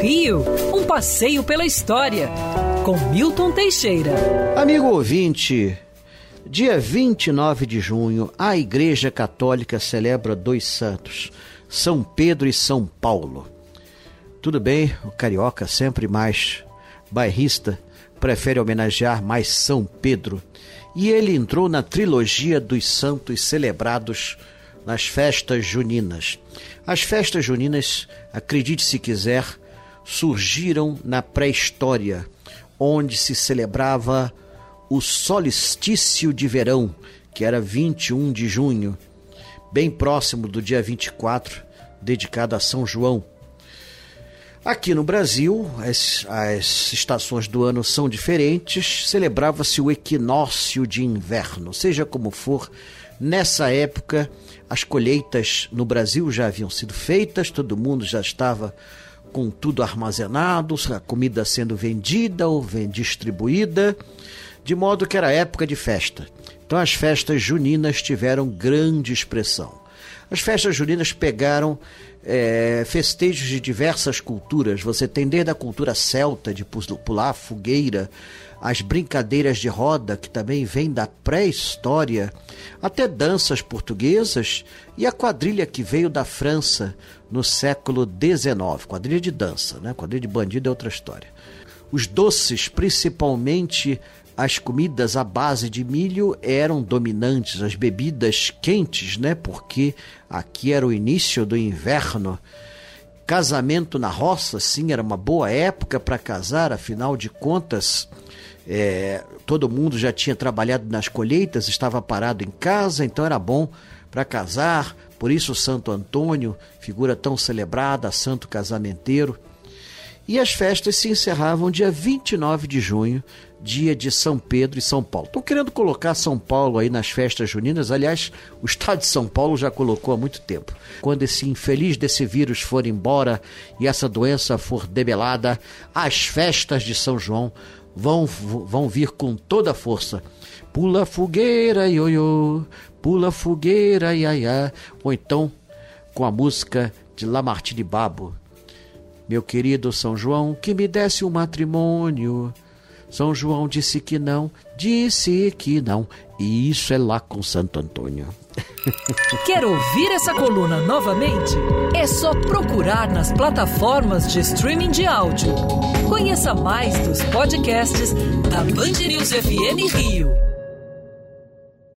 Rio, um passeio pela história, com Milton Teixeira. Amigo ouvinte, dia 29 de junho, a Igreja Católica celebra dois santos, São Pedro e São Paulo. Tudo bem, o carioca sempre mais bairrista prefere homenagear mais São Pedro, e ele entrou na trilogia dos santos celebrados nas festas juninas. As festas juninas, acredite se quiser, surgiram na pré-história, onde se celebrava o solstício de verão, que era 21 de junho, bem próximo do dia 24, dedicado a São João. Aqui no Brasil, as, as estações do ano são diferentes, celebrava-se o equinócio de inverno. Seja como for, nessa época as colheitas no Brasil já haviam sido feitas, todo mundo já estava com tudo armazenado, a comida sendo vendida ou distribuída, de modo que era época de festa. Então as festas juninas tiveram grande expressão. As festas juninas pegaram é, festejos de diversas culturas. Você tem desde a cultura celta, de pular fogueira, as brincadeiras de roda, que também vem da pré-história, até danças portuguesas e a quadrilha que veio da França no século XIX. Quadrilha de dança, né? Quadrilha de bandido é outra história. Os doces, principalmente as comidas à base de milho eram dominantes, as bebidas quentes, né? Porque aqui era o início do inverno. Casamento na roça, sim, era uma boa época para casar, afinal de contas, é, todo mundo já tinha trabalhado nas colheitas, estava parado em casa, então era bom para casar. Por isso, Santo Antônio, figura tão celebrada, santo casamenteiro. E as festas se encerravam dia 29 de junho, dia de São Pedro e São Paulo. Estou querendo colocar São Paulo aí nas festas juninas. Aliás, o estado de São Paulo já colocou há muito tempo. Quando esse infeliz desse vírus for embora e essa doença for debelada, as festas de São João vão, vão vir com toda a força. Pula fogueira, ioiô, pula fogueira, iaiá. Ou então com a música de Lamartine Babo meu querido São João, que me desse um matrimônio. São João disse que não, disse que não. E isso é lá com Santo Antônio. Quer ouvir essa coluna novamente? É só procurar nas plataformas de streaming de áudio. Conheça mais dos podcasts da Band News FM Rio.